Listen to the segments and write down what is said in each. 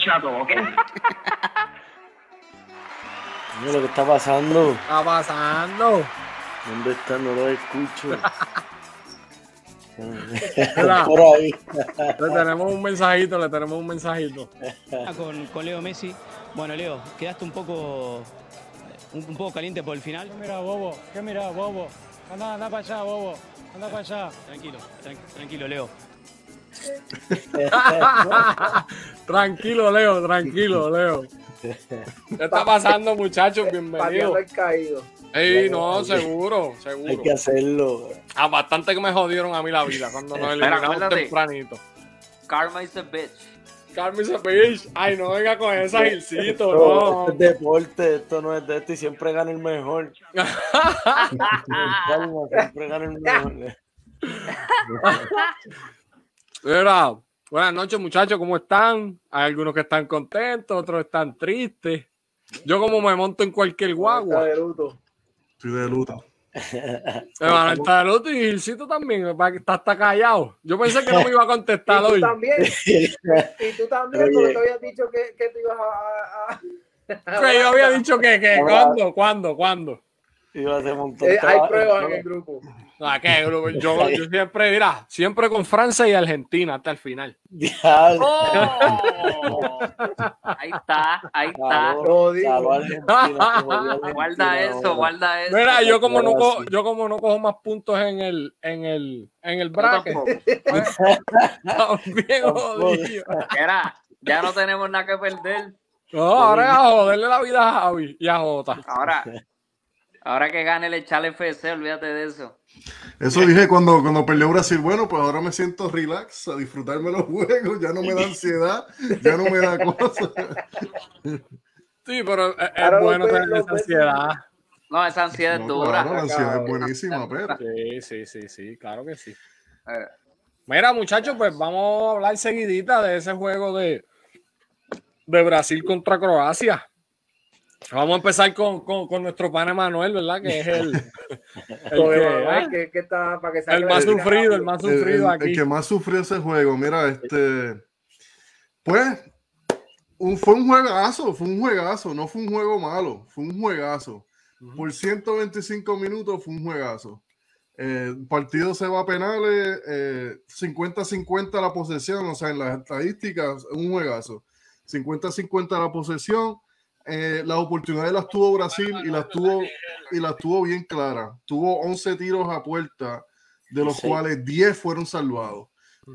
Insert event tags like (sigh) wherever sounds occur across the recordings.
escuchado, ¿ok? Mira lo que está pasando. está pasando? ¿Dónde está? No lo escucho. (laughs) Por ahí. le tenemos un mensajito, le tenemos un mensajito. con, con Leo Messi. Bueno, Leo, quedaste un poco un, un poco caliente por el final. Mira, bobo, ¿qué mira, bobo? Anda, anda para allá, bobo. Anda para allá. Tranquilo, tran- tranquilo, Leo. (laughs) tranquilo, Leo, tranquilo, Leo. ¿Qué está pasando, muchachos? El caído. Ey, no, seguro, Hay seguro. que hacerlo. Ah, bastante que me jodieron a mí la vida cuando nos acuérdate. tempranito. Karma is a bitch. Carmen Cepich, ay, no venga con esa Gilcito, Esto no. es deporte, esto no es de esto y siempre gana el mejor. (laughs) Calma, siempre gana el mejor. (laughs) Mira, buenas noches, muchachos, ¿cómo están? Hay algunos que están contentos, otros están tristes. Yo como me monto en cualquier Está guagua. de luto. Estoy de luto. Emanuel está del otro y Gilcito también, está hasta callado. Yo pensé que no me iba a contestar (laughs) Y tú hoy. también. (laughs) Y tú también, porque te habías dicho que, que te ibas a. a- Que yo había (laughs) dicho que, que, ¿cuándo, cuándo, cuándo? Iba a hacer un montón Eh, de hay pruebas en el grupo. Ah, que yo, yo, yo siempre, mira, siempre con Francia y Argentina hasta el final. Diablo. ¡Oh! (laughs) Ahí está, ahí está. (laughs) Guarda eso, guarda eso. Mira, yo como no cojo, yo como no cojo más puntos en el, en el, en el bracket. tampoco. (laughs) Bien jodido. Mira, ya no tenemos nada que perder. No, ahora es a joderle la vida a Javi y a Jota. Ahora, ahora que gane el echar FC, olvídate de eso. Eso dije cuando, cuando perdió Brasil. Bueno, pues ahora me siento relax a disfrutarme los juegos. Ya no me da ansiedad, ya no me da cosas. Sí, pero es, es bueno tener esa ves- ansiedad. No, esa ansiedad es No, dura. claro, la ansiedad es buenísima, pero. Sí, sí, sí, sí, claro que sí. Mira, muchachos, pues vamos a hablar seguidita de ese juego de, de Brasil contra Croacia. Vamos a empezar con, con, con nuestro pana Manuel, ¿verdad? Que es el, (laughs) el, el salga más sufrido, el más El, el- sufrido el aquí. que más sufrió ese juego, mira, este. Pues. un- fue un juegazo, fue un juegazo, no fue un juego malo, fue un juegazo. Por 125 minutos fue un juegazo. Eh, el partido se va a penales, eh, 50-50 la posesión, o sea, en las estadísticas, un juegazo. 50-50 la posesión. Eh, las oportunidades las tuvo Brasil y las tuvo, y las tuvo bien claras. Tuvo 11 tiros a puerta, de los Sí. cuales 10 fueron salvados.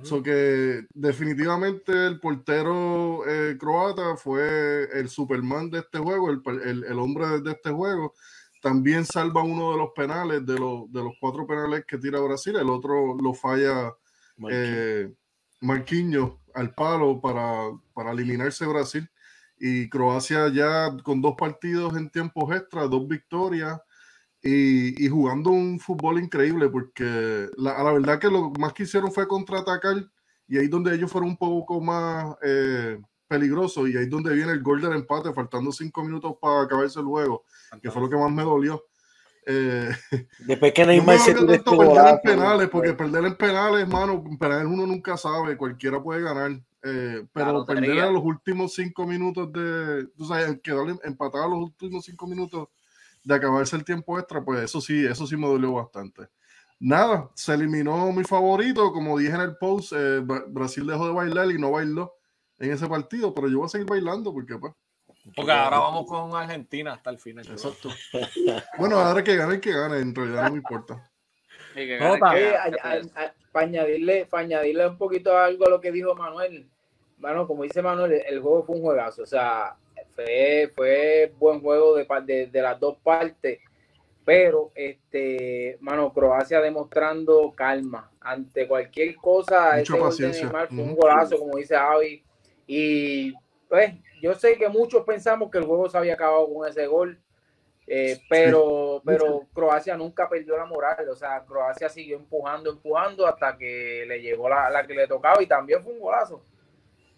So que definitivamente el portero eh, croata fue el Superman de este juego, el, el- el hombre de, este juego. También salva uno de los penales, de, los de los cuatro penales que tira Brasil. El otro lo falla eh, Marquinhos al palo para, para eliminarse Brasil. Y Croacia ya con dos partidos en tiempos extra, dos victorias y, y jugando un fútbol increíble porque la, a la verdad que lo más que hicieron fue contraatacar y ahí es donde ellos fueron un poco más eh, peligrosos y ahí es donde viene el gol del empate faltando cinco minutos para acabarse el juego que fue lo que más me dolió. Eh, (laughs) Después que no Neymar se tanto este perder en golazo, penales porque perder en penales mano en penales uno nunca sabe cualquiera puede ganar eh, pero perder a los últimos cinco minutos de tú sabes quedar empatado a los últimos cinco minutos de acabarse el tiempo extra, pues eso sí, eso sí me dolió bastante. Nada, se eliminó mi favorito, como dije en el post, eh, Bra- Brasil dejó de bailar y no bailó en ese partido, pero yo voy a seguir bailando porque pues, Porque ahora vamos con Argentina hasta el final. exacto. Bueno, ahora que gane, que gane, en realidad no me importa. que Eh, que a- gane. a- a- para añadirle, para añadirle un poquito algo a lo que dijo Manuel. Bueno, como dice Manuel, el juego fue un juegazo. O sea, fue, fue buen juego de, de, de las dos partes. Pero, este, mano, Croacia demostrando calma ante cualquier cosa. Mucha paciencia. Fue un golazo, como dice Javi. Y, pues, yo sé que muchos pensamos que el juego se había acabado con ese gol. Eh, pero, pero Croacia nunca perdió la moral, o sea, Croacia siguió empujando, empujando hasta que le llegó la, la que le tocaba y también fue un golazo.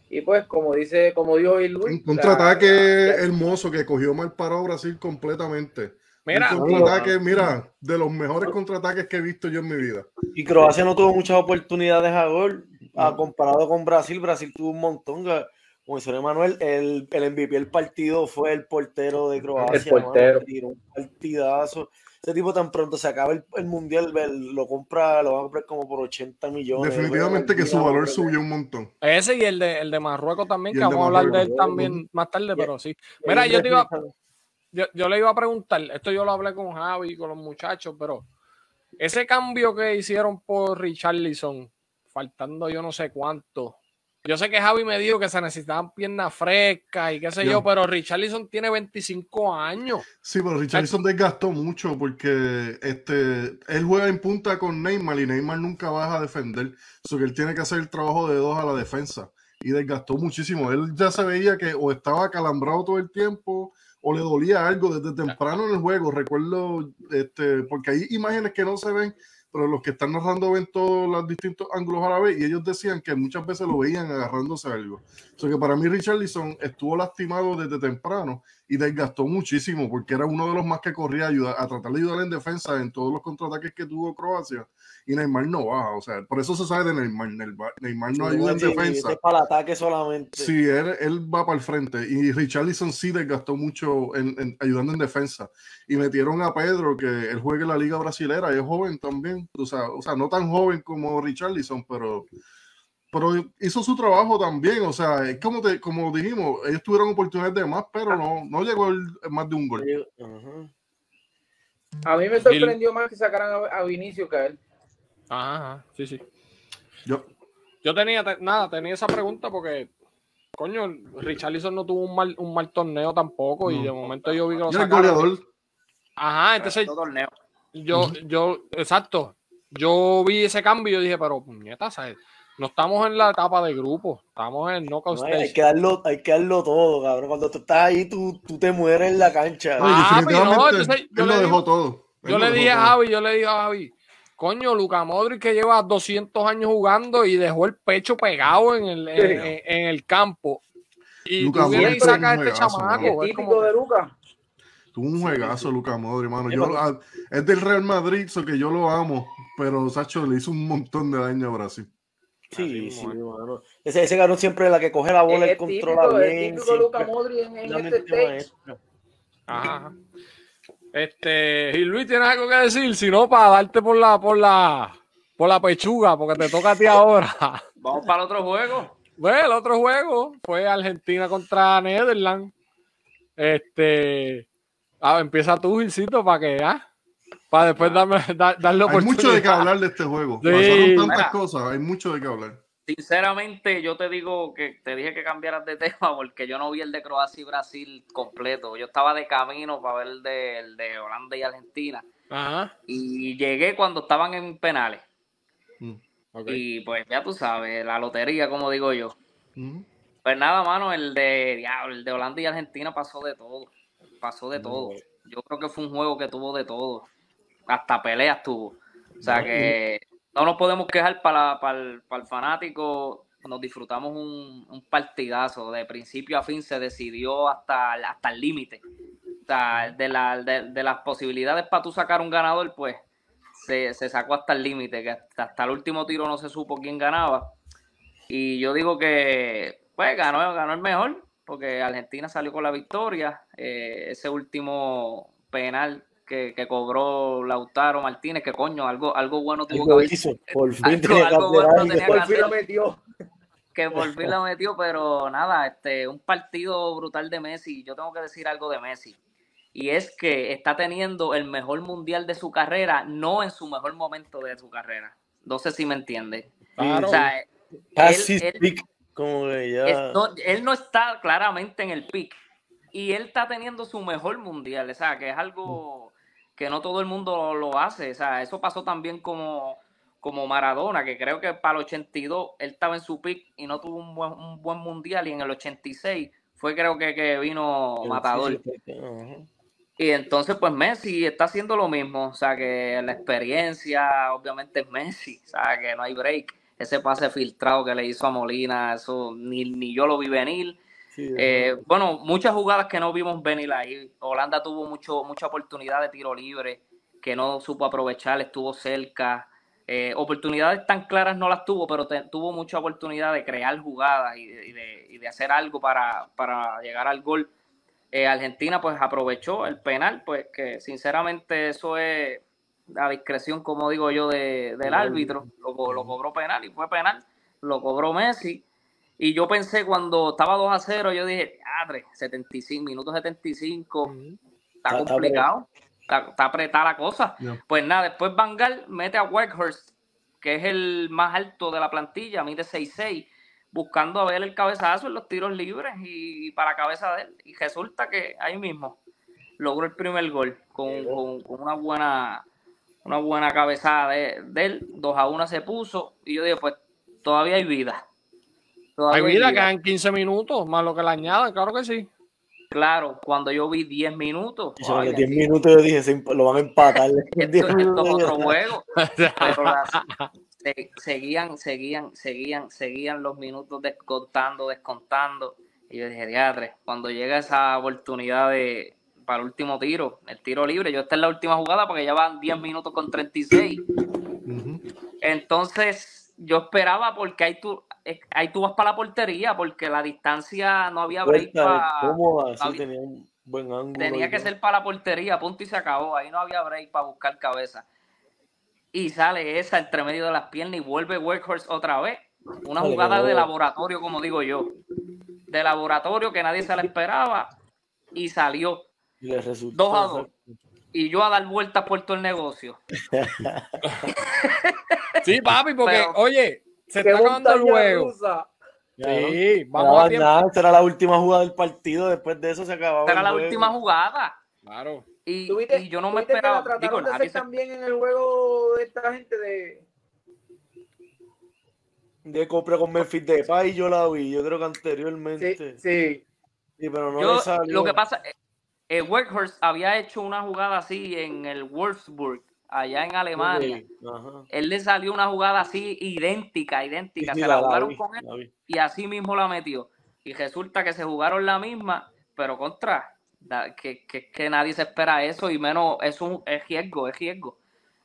Y pues, como dice, como dijo Luis, Un contraataque hermoso que cogió mal parado Brasil completamente. Mira, un contraataque, mira, de los mejores contraataques que he visto yo en mi vida. Y Croacia no tuvo muchas oportunidades a gol. Ah, comparado con Brasil, Brasil tuvo un montón. como dice Manuel, el, el MVP del partido fue el portero de Croacia. El portero. mano, tiró un partidazo. Ese tipo tan pronto se acaba el, el mundial, lo compra, lo va a comprar como por 80 millones. Definitivamente que su valor subió un montón. Ese y el de, el de Marruecos también, que vamos a hablar de él también más tarde, pero sí. Mira, yo te iba, yo, yo le iba a preguntar, esto yo lo hablé con Javi y con los muchachos, pero ese cambio que hicieron por Richarlison, faltando yo no sé cuánto. Yo sé que Javi me dijo que se necesitaban piernas frescas y qué sé Ya. yo, pero Richarlison tiene 25 años. Sí, pero Richardson desgastó mucho porque este, él juega en punta con Neymar y Neymar nunca baja a defender. So que él tiene que hacer el trabajo de dos a la defensa. Y desgastó muchísimo. Él ya se veía que o estaba acalambrado todo el tiempo o le dolía algo desde temprano en el juego. Recuerdo, este, porque hay imágenes que no se ven, pero los que están narrando ven todos los distintos ángulos a la vez y ellos decían que muchas veces lo veían agarrándose a algo. O sea que para mí Richarlison estuvo lastimado desde temprano y desgastó muchísimo porque era uno de los más que corría a, ayudar, a tratar de ayudar en defensa en todos los contraataques que tuvo Croacia y Neymar no baja, o sea, por eso se sabe de Neymar, Neymar, Neymar no ayuda en Sí, defensa. este es para el ataque solamente. Sí, él, él va para el frente y Richarlison sí desgastó mucho en, en- ayudando en defensa y metieron a Pedro que él juega en la liga brasilera y es joven también, o sea, o sea no tan joven como Richarlison, pero pero hizo su trabajo también, o sea, es como, te, como dijimos, ellos tuvieron oportunidades de más, pero no, no llegó el, más de un gol. A mí me sorprendió más que sacaran a, a Vinicio que a él. Ajá, ajá, sí, sí. Yo, Yo tenía, te- nada, tenía esa pregunta porque, coño, Richarlison no tuvo un mal, un mal torneo tampoco y de momento yo vi que lo sacaron. goleador, Ajá, entonces yo, yo, exacto, yo vi ese cambio y yo dije, pero puñeta, ¿sabes? No estamos en la etapa de grupo, estamos en knockout No, hay, stage. que darlo, hay que darlo todo, cabrón. Cuando tú estás ahí, tú, tú te mueres en la cancha. No, Ah, no, entonces yo él le lo digo- dejó todo. Él Yo le dije a. Javi, yo le dije a Javi, coño, Luca Modric que lleva 200 años jugando y dejó el pecho pegado en el, en, en- en el campo. Y Luka tú vienes y Modric sacas a este juegazo, chamaco. Es típico como- de Luca. Tuvo un juegazo Luca Modri, mano. Yo, es del Real Madrid, so que yo lo amo, pero Sacho le hizo un montón de daño a Brasil. Sí, sí, mismo, mano. Ese, ese ganó siempre la que coge la bola, él típico, controla bien. típico Luca siempre Modri en, en la este. Ajá, ajá. Este, y Luis, ¿tienes algo que decir? Si no, para darte por la, por la, por la pechuga, porque te toca a ti ahora. (laughs) Vamos para el otro juego. Bueno, el otro juego fue Argentina contra Netherlands. Este, ah, empieza tú, Gilcito, para que, ah, para después darme, dar, darle Hay mucho de qué hablar de este juego. Sí. Pasaron tantas Mira. cosas, hay mucho de qué hablar. Sinceramente, yo te digo que te dije que cambiaras de (laughs) tema porque yo no vi el de Croacia y Brasil completo. Yo estaba de camino para ver el de, el de Holanda y Argentina. Ajá. Y llegué cuando estaban en penales. Mm. Y pues ya tú sabes, la lotería, como digo yo. Mm. Pues nada, mano, el de, diablo, el de Holanda y Argentina pasó de todo. Pasó de todo. Yo creo que fue un juego que tuvo de todo. Hasta peleas tuvo. O sea que no nos podemos quejar para, para, el, para el fanático. Nos disfrutamos un, un partidazo. De principio a fin se decidió hasta, hasta el límite. O sea, de, la, de, de las posibilidades para tú sacar un ganador, pues se, se sacó hasta el límite. Que hasta, hasta el último tiro no se supo quién ganaba. Y yo digo que, pues, ganó, ganó el mejor, porque Argentina salió con la victoria. Eh, ese último penal que, que cobró Lautaro Martínez, que coño, algo, algo bueno tuvo que hizo, por fin (laughs) algo- que bueno tenía que Por fin hacer lo metió. que por fin la metió, pero nada, este, un partido brutal de Messi. Yo tengo que decir algo de Messi. Y es que está teniendo el mejor mundial de su carrera, no en su mejor momento de su carrera. No sé si me entiende. Claro. O sea, Casi él- como que ya. es- no- él no está claramente en el pick. Y él está teniendo su mejor mundial. O sea, que es algo que no todo el mundo lo hace. O sea, eso pasó también como, como Maradona, que creo que para el 82 él estaba en su pick y no tuvo un buen, un buen mundial. Y en el 86 fue creo que, que vino Matador. Sí, sí, sí, ajá. Y entonces, pues Messi está haciendo lo mismo. O sea, que la experiencia, obviamente, es Messi. O sea, que no hay break. Ese pase filtrado que le hizo a Molina, eso ni, ni yo lo vi venir. Sí, Eh, bueno, muchas jugadas que no vimos venir ahí. Holanda tuvo mucho, mucha oportunidad de tiro libre que no supo aprovechar, estuvo cerca. Eh, oportunidades tan claras no las tuvo, pero te- tuvo mucha oportunidad de crear jugadas y de, y de- y de hacer algo para, para llegar al gol. Eh, Argentina pues aprovechó el penal, pues que sinceramente eso es a discreción, como digo yo, de- del árbitro. Lo cobró penal y fue penal, lo cobró Messi. Y yo pensé cuando estaba 2 a 0, yo dije, madre, 75, minutos 75, está Está- está complicado, está, está apretada la cosa. Pues nada, después Van Gaal mete a Weghorst, que es el más alto de la plantilla, mide 6'6", buscando a ver el cabezazo en los tiros libres y, para la cabeza de él. Y resulta que ahí mismo logró el primer gol con, con- con una buena una buena cabezada de, de él. 2 a 1 se puso y yo dije, pues todavía hay vida. Hay Todavía vida, quedan 15 minutos, más lo que le añadan, claro que sí. Claro, cuando yo vi 10 minutos, Y sobre ay, 10 minutos yo dije, se- lo van a empatar. En (laughs) 10 esto, esto es otro juego. (laughs) Pero las- se- seguían, seguían, seguían, seguían los minutos descontando, descontando. Y yo dije, diadre, cuando llega esa oportunidad de para el último tiro, el tiro libre, yo esta es la última jugada porque ya van 10 minutos con 36. Ujú. Entonces, yo esperaba porque tú, eh, ahí tú vas para la portería, porque la distancia no había break para. cómoda, había- tenía un buen ángulo. Tenía que ser para la portería, punto y se acabó. Ahí no había break para buscar cabeza. Y sale esa entre medio de las piernas y vuelve Workhorse otra vez. Una jugada de laboratorio, como digo yo. De laboratorio que nadie se la esperaba y salió. Y le resultó. Dos a dos. Y yo a dar vueltas por todo el negocio. (laughs) Sí, papi, porque, Pero- oye, se está acabando el juego. Sí, No vamos a nada, esta era la última jugada del partido. Después de eso se acababa. Esta era el la juego. última jugada. Claro. Y, ¿Tuviste- y yo no me tuviste que la esperaba. Digo, de hacer se- también en el juego de esta gente de De compra con Memphis Depay, yo la vi. Yo creo que anteriormente. sí, sí. Sí, pero no Yo- le salió. lo que pasa, eh, eh, Weghorst había hecho una jugada así en el Wolfsburg, allá en Alemania. Él le salió una jugada así idéntica, idéntica. Sí, se la, jugaron vi, con él vi. y así mismo la metió. Y resulta que se jugaron la misma, pero contra, que, que, que nadie se espera eso y menos, es un es riesgo, es riesgo.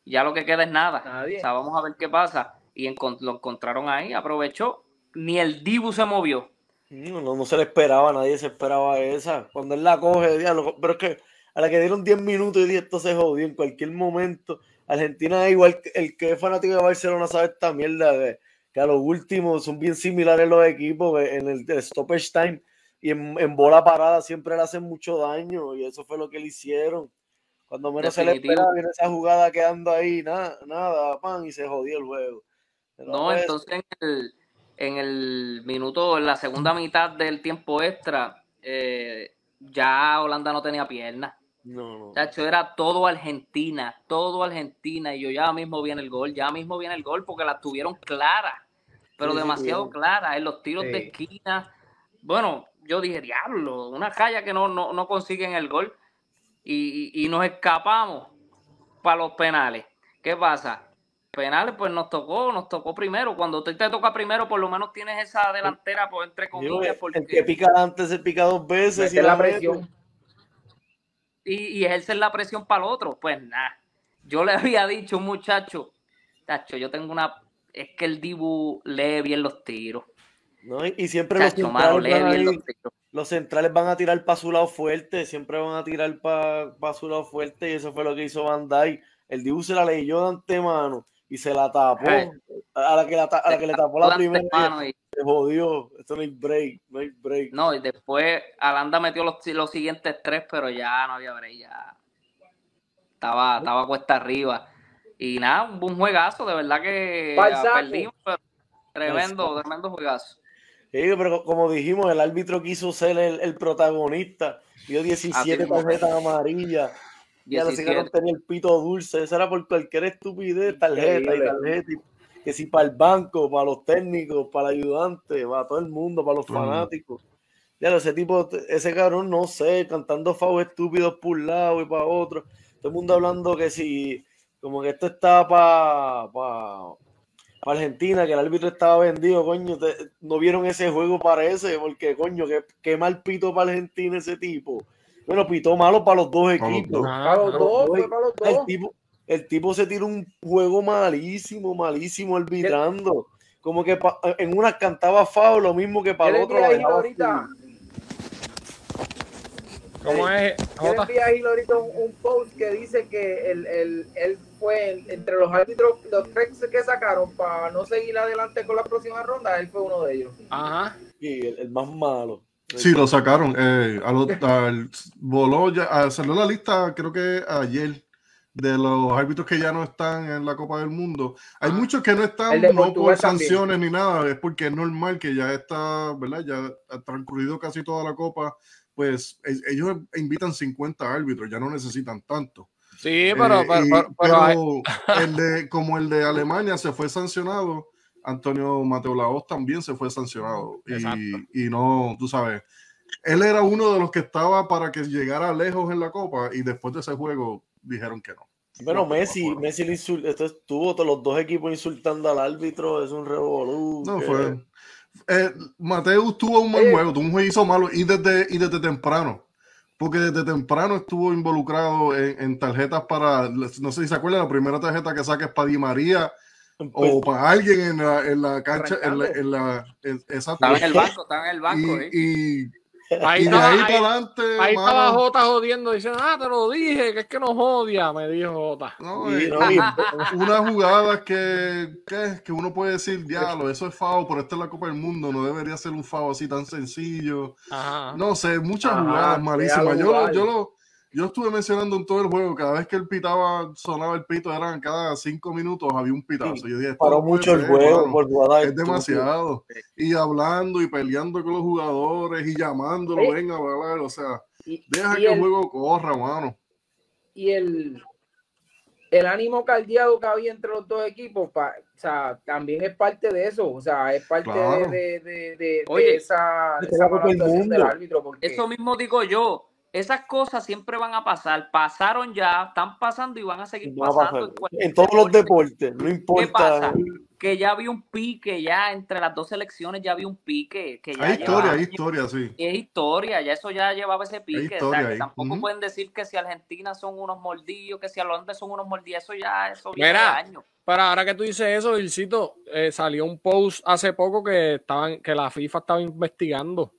Ya lo que queda es nada. Nadie. O sea, vamos a ver qué pasa. Y lo encontraron ahí, aprovechó. Ni el Dibu se movió. No, no, no se le esperaba, nadie se esperaba esa. Cuando él la coge, diablo, pero es que a la que dieron 10 minutos y dije, esto se jodió en cualquier momento. Argentina es igual, el que es fanático de Barcelona sabe esta mierda, de, que a los últimos son bien similares los equipos que en el, el stoppage time y en, en bola parada siempre le hacen mucho daño y eso fue lo que le hicieron. Cuando menos se le esperaba, viene esa jugada quedando ahí, nada, nada, pan, y se jodió el juego. Pero, No, pues, entonces en el, en el minuto, en la segunda mitad del tiempo extra, eh, ya Holanda no tenía piernas. No, no. Chacho, era todo Argentina, todo Argentina. Y yo ya mismo viene el gol, ya mismo viene el gol porque la tuvieron clara, pero Sí, sí, demasiado tuvieron. clara en los tiros de Sí. esquina. Bueno, yo dije, diablo, una calle que no, no, no consiguen el gol y, y- y nos escapamos para los penales. ¿Qué pasa? Penales, pues nos tocó, nos tocó primero. Cuando te, te toca primero, por lo menos tienes esa delantera, pues entre comillas, el que pica antes se pica dos veces. y la mete. presión. Y, y ejercer la presión para el otro. Pues nada, yo le (laughs) había dicho un muchacho, tacho, yo tengo una, es que el Dibu lee bien los tiros. ¿no? Y, y siempre los mano, lee van a bien los tiros. los centrales van a tirar para su lado fuerte, siempre van a tirar para su lado fuerte y eso fue lo que hizo Van Dijk. El Dibu se la leyó de antemano y se la tapó. Hey. A la que, la ta- a la, que le tapó la primera antemano y- se jodió. Esto no hay break, no hay break. no, y después Alanda metió los, los siguientes tres, pero ya no había break, ya estaba, estaba cuesta arriba. Y nada, un buen juegazo, de verdad que perdimos, pero tremendo, tremendo juegazo. Sí, pero como dijimos, el árbitro quiso ser el, el protagonista. Dio 17 mismo. tarjetas amarillas. Ya ese 17. cabrón tenía el pito dulce. Eso era por cualquier estupidez, tarjeta y tarjeta. y- Que si para el banco, para los técnicos, para el ayudante, para todo el mundo, para los Mm. fanáticos. Ya ese tipo, ese cabrón, no sé, cantando favos estúpidos por un lado y para otro. Todo el mundo hablando que si, como que esto está para Argentina, que el árbitro estaba vendido, coño, te- no vieron ese juego parece, porque coño, qué, qué mal pito para Argentina ese tipo. Bueno, pitó malo para los dos Para los equipos. dos. Para los dos, fue para los El dos. tipo, el tipo se tira un juego malísimo, malísimo arbitrando. Como que pa- en una cantaba FAO lo mismo que para el otro. ahorita, ¿Cómo es? yo envié a Gil ahorita un, un post que dice que él, él- él fue el- entre los árbitros, los tres que sacaron para no seguir adelante con la próxima ronda, él fue uno de ellos. Ajá. Sí, el, el más malo. Sí, lo sacaron. Eh, a lo- al- voló ya, ah, salió la lista, creo que ayer, de los árbitros que ya no están en la Copa del Mundo. Hay Ah. muchos que no están, no por también. sanciones ni nada, es porque es normal que ya está, ¿verdad? Ya ha transcurrido casi toda la Copa, pues e- ellos invitan 50 árbitros, ya no necesitan tanto. Sí, pero, Eh, pero, y- pero- pero hay- pero el de, como el de Alemania se fue sancionado, Antonio Mateo Laos también se fue sancionado. Y, y no, tú sabes, él era uno de los que estaba para que llegara lejos en la Copa y después de ese juego dijeron que no. Bueno, No, Messi, no. Messi le estuvo todos los dos equipos insultando al árbitro, es un revolú. No que- fue. Eh, Mateus tuvo un mal Oye. juego, tuvo un juego hizo malo y desde, y desde temprano. Porque desde temprano estuvo involucrado en, en tarjetas para, no sé si se acuerdan, la primera tarjeta que saca es para Di María o para alguien en la, en la cancha, en la, en la- en-. Estaba en el banco, estaba en el banco. ¿eh? Y, y, ahí y de ahí ahí- para adelante. ahí mano, estaba Jota jodiendo, diciendo, ah, te lo dije, que es que nos odia, me dijo Jota. no, eh, no, y- unas jugadas que, que, que uno puede decir, diablo, eso es FAO, pero esta es la Copa del Mundo, no debería ser un FAO así tan sencillo. Ajá. No sé, muchas Ajá, jugadas malísimas. Yo, yo, lo, yo estuve mencionando en todo el juego, cada vez que él pitaba, sonaba el pito, eran cada cinco minutos había un pitazo. Sí, Yo dije, Paró mucho el juego por Es demasiado. Y hablando y peleando con los jugadores y llamándolo, Oye. venga a hablar. O sea, Y, deja y que el el, juego corra, mano. y el, el ánimo caldeado que había entre los dos equipos, pa- o sea, también es parte de eso, o sea, es parte Claro. de, de, de, de- Oye, de esa, esa del árbitro. Porque, Eso mismo digo yo. Esas cosas siempre van a pasar. Pasaron ya, están pasando y van a seguir Va a pasando pasar. en todos los deporte. deportes, no ¿Qué importa. pasa? Que ya había un pique, ya entre las dos selecciones ya había un pique. Que ya Hay historia, hay historia, sí. es historia, ya eso ya llevaba ese pique. o historia sea, que ahí. tampoco pueden decir que si Argentina son unos mordidos, que si Holanda son unos mordidos, eso ya, eso viene Mira, años. Pero ahora que tú dices eso, Ilcito, eh, salió un post hace poco que estaban, que la FIFA estaba investigando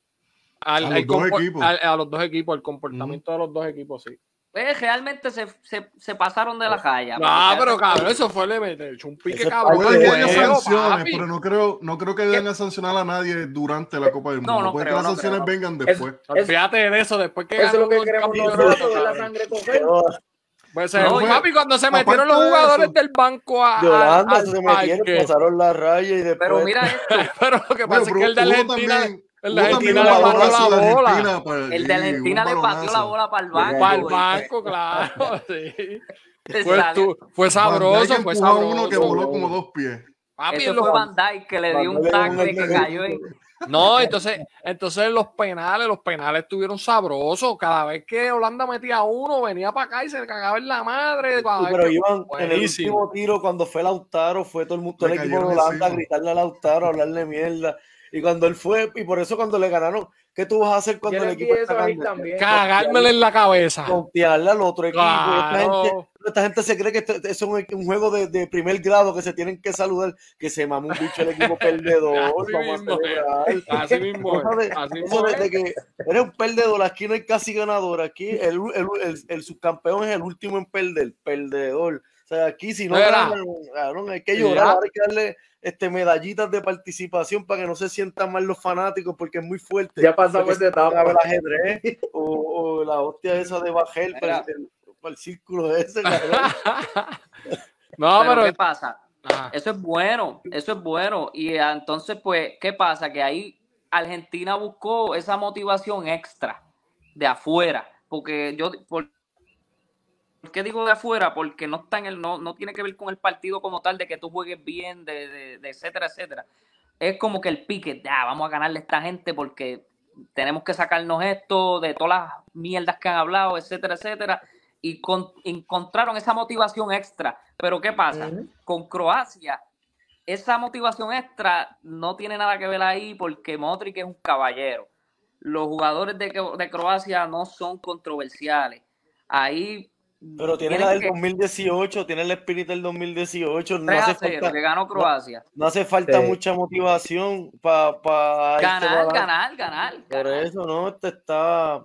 al- A los dos equipos. al- a los dos equipos, el comportamiento de los dos equipos, sí. Pues realmente se, se, se pasaron de la raya. No, pero cabrón, eso fue le meter un pique Ese cabrón. Puede juego, sanciones, pero no creo, no creo que vayan a sancionar a nadie durante la Copa del No, Mundo. no Puede creo, que las no sanciones no. vengan Es- después. Olvídate de eso, después que eso es lo que el queremos nosotros, la sangre coger. Pues se No, fue, papi, cuando se metieron los de jugadores eso- del banco a, de Holanda al se metieron, pasaron la raya y después. Pero mira (laughs) esto, Pero lo que Bueno, pasa es pero que el de Argentina, también- el de Argentina le pateó la bola. El de Argentina le pateó la bola para el banco. Para el banco, claro. (laughs) Sí. Fue, sabroso, fue a uno que sabroso. voló como dos pies. Papi, Eso fue Van Dijk que le dio un tackle que cayó en... No, entonces, entonces los penales, los penales estuvieron sabrosos. Cada vez que Holanda metía uno, venía para acá y se le cagaba en la madre. Sí, pero iban en el último tiro cuando fue Lautaro, fue todo el mundo, todo el equipo de Holanda a gritarle a Lautaro, a hablarle mierda. Y cuando él fue, y por eso cuando le ganaron, ¿qué tú vas a hacer cuando el equipo está ganando? también. Cagármele en la cabeza. Confiarle al otro equipo. Esta, gente, esta gente se cree que esto- eso es un, un juego de, de primer grado que se tienen que saludar, que se mamó un bicho el equipo (laughs) perdedor. Así vamos mismo celebrar. Así mismo de- así eso mismo de, es. de que eres un perdedor, aquí no hay casi ganador, aquí el, el, el, el subcampeón es el último en perder, perdedor. Sea, aquí si no Mira. ganan, cabrón, hay que llorar, hay que darle este, medallitas de participación para que no se sientan mal los fanáticos porque es muy fuerte. Ya pasamos de etapa. el ajedrez o, o la hostia esa de Bajel para el, para el círculo ese, (laughs) cabrón. No, pero, pero. ¿qué pasa? Ajá. Eso es bueno, eso es bueno. Y ah, entonces, pues, ¿qué pasa? Que ahí Argentina buscó esa motivación extra de afuera. Porque yo, por, ¿por qué digo de afuera? Porque no está en el, no, no tiene que ver con el partido como tal, de que tú juegues bien, de, de- de etcétera, etcétera. Es como que el pique, ya, vamos a ganarle a esta gente porque tenemos que sacarnos esto de todas las mierdas que han hablado, etcétera, etcétera. Y con- encontraron esa motivación extra. Pero ¿qué pasa? Con Croacia, esa motivación extra no tiene nada que ver ahí porque Modric es un caballero. Los jugadores de, de Croacia no son controversiales. Ahí Pero tiene la del que- 2018, tiene el espíritu del 2018. No 3 a hace 0, falta, que ganó Croacia. no hace falta Sí. mucha motivación para Ganar, ganar, ganar. Por ganar. eso, ¿no? Este está.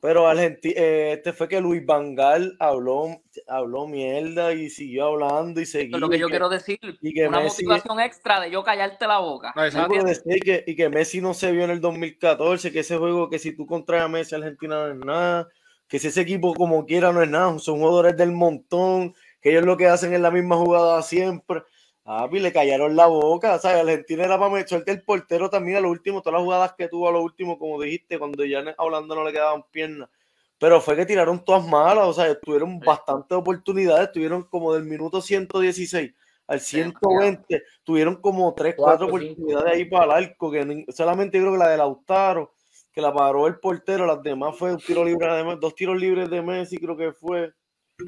Pero Argentina, este fue que Luis Vangal habló, habló mierda y siguió hablando y seguía. es lo que yo que- quiero decir. y que Una Messi- motivación extra de yo callarte la boca. No, que, y que Messi no se vio en el 2014, que ese juego que si tú contraes a Messi, Argentina no es nada, que si ese equipo como quiera no es nada, son jugadores del montón, que ellos lo que hacen es la misma jugada siempre. Ah, y le callaron la boca, ¿sabes? Argentina era para meter el portero también a lo último, todas las jugadas que tuvo a lo último, como dijiste, cuando ya hablando no le quedaban piernas. Pero fue que tiraron todas malas, o sea, tuvieron bastantes oportunidades, tuvieron como del minuto 116 al 120, tuvieron como 3, 4 Cuatro, cinco. oportunidades ahí para el arco, que solamente creo que la de Lautaro, que la paró el portero, las demás fue un tiro libre, además, dos tiros libres de Messi, creo que fue.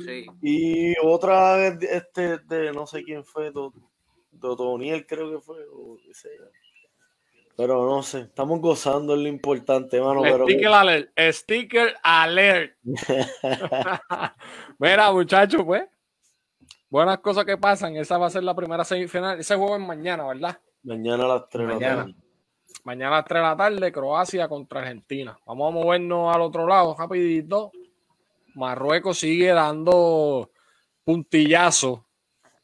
Sí. Y otra, este, de no sé quién fue, Do- Dotoniel creo que fue, o qué sé yo. Pero no sé, estamos gozando es lo importante, mano. Pero Sticker alert. Sticker alert. (laughs) Mira, muchachos, pues. Buenas cosas que pasan. Esa va a ser la primera semifinal. Ese juego es mañana, ¿verdad? mañana a las 3 de la Mañana. a las 3 de la tarde, Croacia contra Argentina. Vamos a movernos al otro lado, rapidito. Marruecos sigue dando puntillazo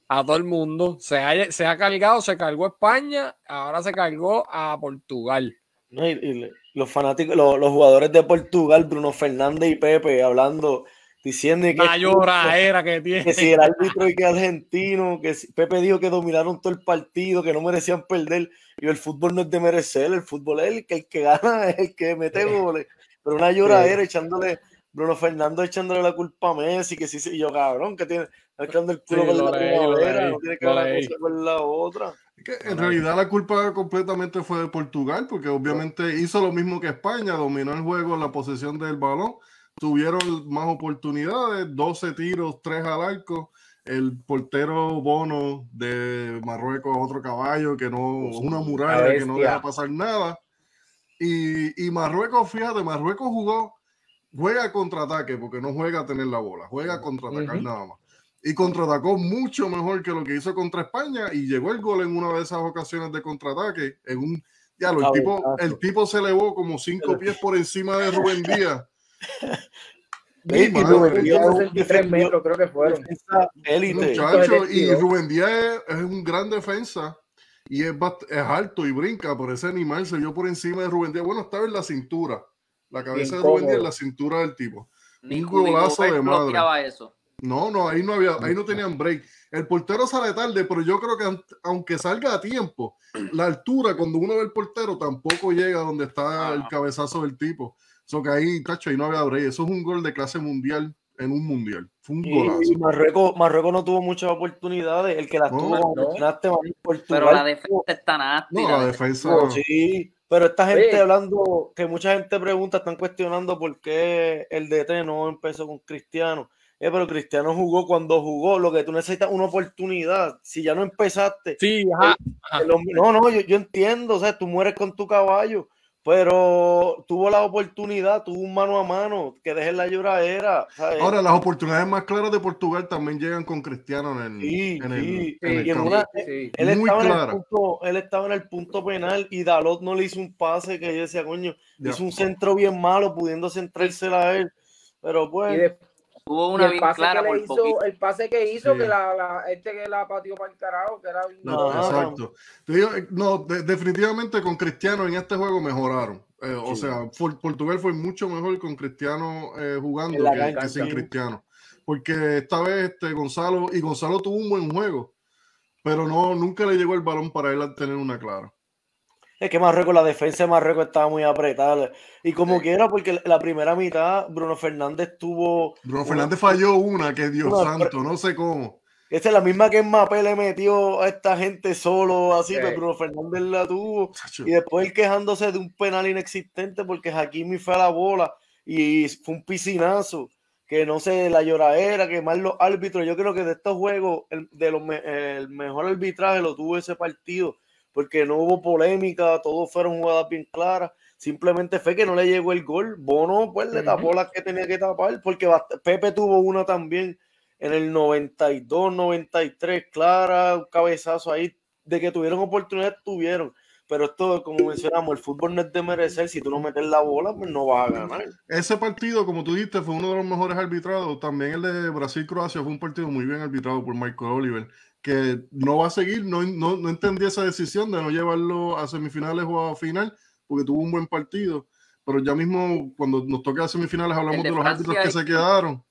a todo el mundo. Se ha, se ha cargado, se cargó España, ahora se cargó a Portugal. No, y- y le- los fanáticos, los, los jugadores de Portugal, Bruno Fernández y Pepe, hablando, diciendo que, La lloradera que tiene. que si el árbitro y que argentino, que si- Pepe dijo que dominaron todo el partido, que no merecían perder. Y el fútbol no es de merecer, el fútbol es el que, el que gana, es el que mete goles. Pero una lloradera echándole, Bruno Fernández echándole la culpa a Messi, que sí, sí, y yo cabrón, que tiene, echando el culo Sí, con la primavera, no tiene que ver leí. cosa con la otra. Que en realidad la culpa completamente fue de Portugal, porque obviamente hizo lo mismo que España, dominó el juego en la posesión del balón, tuvieron más oportunidades, 12 tiros, 3 al arco. El portero Bono de Marruecos, otro caballo que no, una muralla que no deja pasar nada. Y, y Marruecos, fíjate, Marruecos jugó, juega contraataque, porque no juega a tener la bola, juega a contraatacar Ujú. nada más y contraatacó mucho mejor que lo que hizo contra España y llegó el gol en una de esas ocasiones de contraataque en un ya lo, el tipo el tipo se elevó como cinco pies por encima de Rubén Díaz (laughs) Mi y Rubén Díaz es un 63 defendido- metros creo que fueron. élite. muchacho y. Rubén Díaz es, es un gran defensa y es, es alto y brinca por ese animal se vio por encima de Rubén Díaz bueno estaba en la cintura la cabeza de Rubén Díaz en la cintura del tipo Ni Un golazo de madre. bloqueaba eso. No, no, ahí no había, ahí no tenían break. El portero sale tarde, pero yo creo que aunque salga a tiempo, la altura cuando uno ve el portero tampoco llega donde está el Ah. cabezazo del tipo. Eso que ahí, tacho, ahí no había break. Eso es un gol de clase mundial en un mundial. Fue un golazo. Y Marruecos, Marruecos no tuvo muchas oportunidades. El que las No, tuvo, no. Portugal. Pero la defensa está nasty. No, la la defensa- defensa. tuvo, sí. Pero esta gente Sí. hablando, que mucha gente pregunta, están cuestionando por qué el DT no empezó con Cristiano. Eh, pero Cristiano jugó cuando jugó. Lo que tú necesitas una oportunidad. Si ya no empezaste, Sí, ajá. el hombre- no, no, yo, yo entiendo, o sea, tú mueres con tu caballo, pero tuvo la oportunidad, tuvo un mano a mano, que dejes la lloradera. ¿sabes? Ahora, las oportunidades más claras de Portugal también llegan con Cristiano en el, Sí, en el, sí, en el y en campo. una- Sí. él, muy estaba en el punto, él estaba en el punto penal y Dalot no le hizo un pase que yo decía, coño, Ya. hizo un centro bien malo, pudiendo centrársela a él. Pero Y, pues, Hubo una el bien pase clara que por hizo, poquito. el pase que hizo, Sí. que la, la- este que la pateó para el carajo, que era bien- No, Ajá. exacto. Eh, no, de- definitivamente con Cristiano en este juego mejoraron. Eh, O sea, for- Portugal fue mucho mejor con Cristiano eh, jugando que, cancha, que sin sí. Cristiano. Porque esta vez este, Gonzalo, y Gonzalo tuvo un buen juego, pero no, nunca le llegó el balón para él tener una clara. Es que Marruecos, la defensa de Marruecos estaba muy apretada. Y como Sí. quiera, porque la primera mitad, Bruno Fernández tuvo Bruno Fernández falló una, que Dios Una- santo, no sé cómo. Esa es la misma que Mbappé le metió a esta gente solo así, Sí. pero Bruno Fernández la tuvo. Y después él quejándose de un penal inexistente porque Hakimi fue a la bola y fue un piscinazo. Que no sé, la lloradera, que mal los árbitros. Yo creo que de estos juegos, el, de los el mejor arbitraje lo tuvo ese partido, porque no hubo polémica, todos fueron jugadas bien claras. Simplemente fue que no le llegó el gol. Bono, pues, le tapó las que tenía que tapar, porque Pepe tuvo una también en el 92, 93, clara, un cabezazo ahí, de que tuvieron oportunidad, tuvieron. Pero esto, como mencionamos, el fútbol no es de merecer. Si tú no metes la bola, pues no vas a ganar. Ese partido, como tú dijiste, fue uno de los mejores arbitrados. También el de Brasil-Croacia fue un partido muy bien arbitrado por Michael Oliver, que no va a seguir, no, no, no entendí esa decisión de no llevarlo a semifinales o a final, porque tuvo un buen partido. Pero ya mismo, cuando nos toque a semifinales, hablamos de de, los árbitros que y- se quedaron.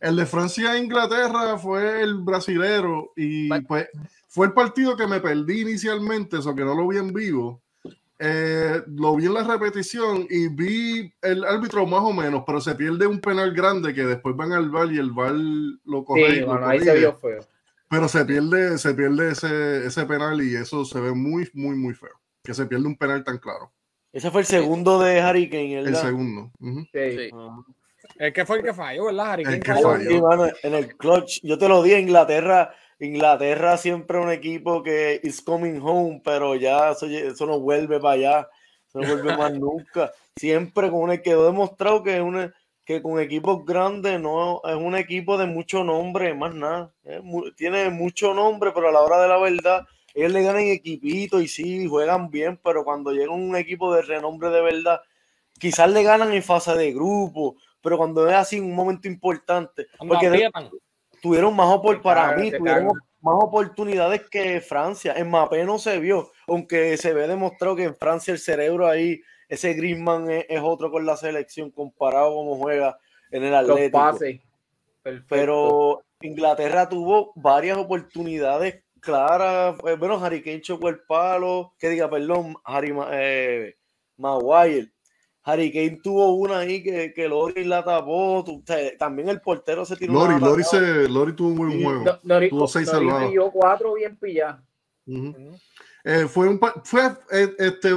El de Francia e Inglaterra fue el brasilero y pues fue el partido que me perdí inicialmente, eso que no lo vi en vivo. Eh, lo vi en la repetición y vi el árbitro más o menos, pero se pierde un penal grande que después van al bar y el bar lo corre. Sí, bueno, ahí se vio feo. Pero se pierde, se pierde ese, ese penal y eso se ve muy, muy, muy feo. Que se pierde un penal tan claro. Ese fue el segundo de Harry Kane, El ¿verdad? segundo. Ujú. Sí. Sí. El que fue el que falló, ¿verdad, Harry? El ¿Quién que falló. Sí, mano, en el clutch. Yo te lo di, Inglaterra. Inglaterra siempre un equipo que is coming home, pero ya eso, eso no vuelve para allá. Eso no vuelve más (laughs) nunca. Siempre con un quedó demostrado que es una, que con equipos grandes no es un equipo de mucho nombre, más nada. Es tiene mucho nombre, pero a la hora de la verdad, ellos le ganan equipito y sí, juegan bien, pero cuando llega un equipo de renombre de verdad, quizás le ganan en fase de grupo, pero cuando es así un momento importante, porque de- tuvieron más opor- para mí tuvieron más oportunidades que Francia. En Mapé no se vio, aunque se ve demostrado que en Francia el cerebro ahí, ese Griezmann es, es otro con la selección comparado como juega en el Los Atlético. Pero Inglaterra tuvo varias oportunidades claras. Eh, Bueno, Harry Kane chocó el palo, que diga, perdón, Harry eh, Maguire. Harry Kane tuvo una ahí que, que Lori la tapó. tu- o sea, también el portero se tiró Lori, una Lori, se, Lori tuvo un buen juego. Nori- tuvo seis pilló cuatro bien pilladas. Ujú. Eh, fue un fue eh, este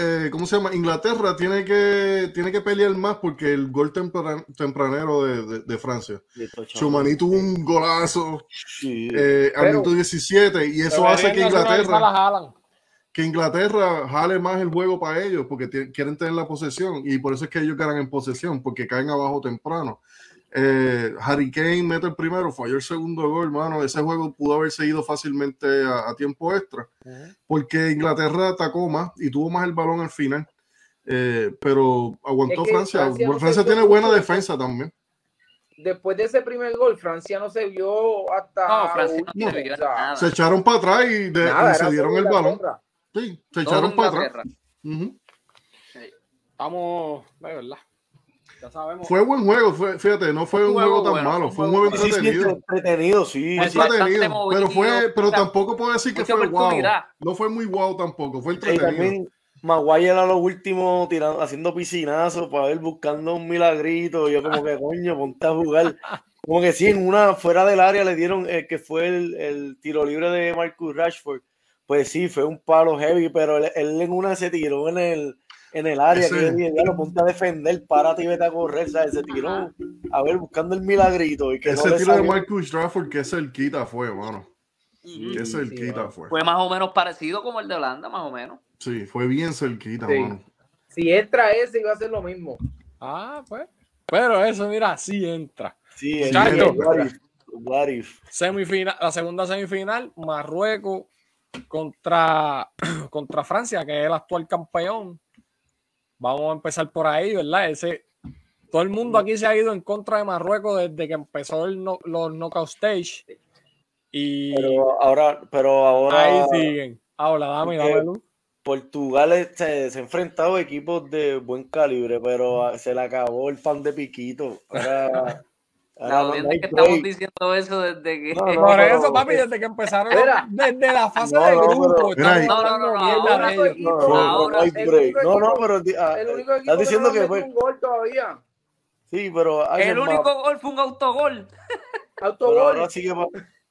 eh, ¿cómo se llama? Inglaterra tiene que tiene que pelear más porque el gol tempran- tempranero de, de- de Francia. Chumani tuvo un golazo Sí. eh, al Pero- minuto 17 y eso hace que Inglaterra que Inglaterra jale más el juego para ellos porque quieren tener la posesión y por eso es que ellos ganan en posesión porque caen abajo temprano. Eh, Harry Kane mete el primero, falló el segundo gol, mano. Ese juego pudo haber seguido fácilmente a, a tiempo extra porque Inglaterra atacó más y tuvo más el balón al final. Eh, pero aguantó Es que Francia. Francia no tiene buena defensa también. Después de ese primer gol, Francia no se vio hasta. No, Francia no vio nada. Se echaron para atrás y, de- nada, y se dieron el balón. Sí, se Todo echaron para atrás. Inglaterra. Ujú. Estamos, de verdad. Ya sabemos. Fue buen juego, fue, fíjate, no fue un Juego juego tan bueno, malo, fue un juego entretenido. entretenido, sí. Entretenido, pero fue, pero tampoco puedo decir que fue wow. No fue muy wow tampoco, fue Y entretenido. también Maguire a lo último tirando, haciendo piscinazos para ver buscando un milagrito. Y yo como que coño, ponte a jugar. Como que sí, en una fuera del área le dieron el que fue el, el tiro libre de Marcus Rashford. Pues sí, fue un palo heavy, pero él, él en una se tiró en el, en el área Ese- que yo dije, ya lo ponte a defender, párate y vete a correr, ¿sabes? Se tiró a ver buscando el milagrito y que Ese no tiro de. Marcus Trafford, que cerquita fue, mano. Ujú. Que Sí, cerquita fue. Fue más o menos parecido como el de Holanda, más o menos. Sí, fue bien cerquita, Sí. mano. Si entra ese, iba a ser lo mismo. Ah, pues. Pero eso, mira, sí entra. Sí, el what if, what if. Semifinal, la segunda semifinal, Marruecos contra, (clears throat) contra Francia, que es el actual campeón. Vamos a empezar por ahí, ¿verdad? Ese, todo el mundo aquí se ha ido en contra de Marruecos desde que empezó el no- los knockout stage. Y Pero ahora, pero ahora ahí siguen. Ahora, dame, dame luz. Portugal este, se ha enfrentado a equipos de buen calibre, pero se le acabó el pan de piquito. Ahora La no, audiencia no hay que estamos break. diciendo eso desde que. No, no, Por eso, papi, desde que empezaron, Mira. desde la fase No, de no, grupo, Mira, no, no, hablando no, ahora Ahora, no hay break. No, pero ah, El único estás diciendo que fue. un gol todavía. Sí, pero El único gol fue un autogol. (laughs) pero Autogol. ahora sí que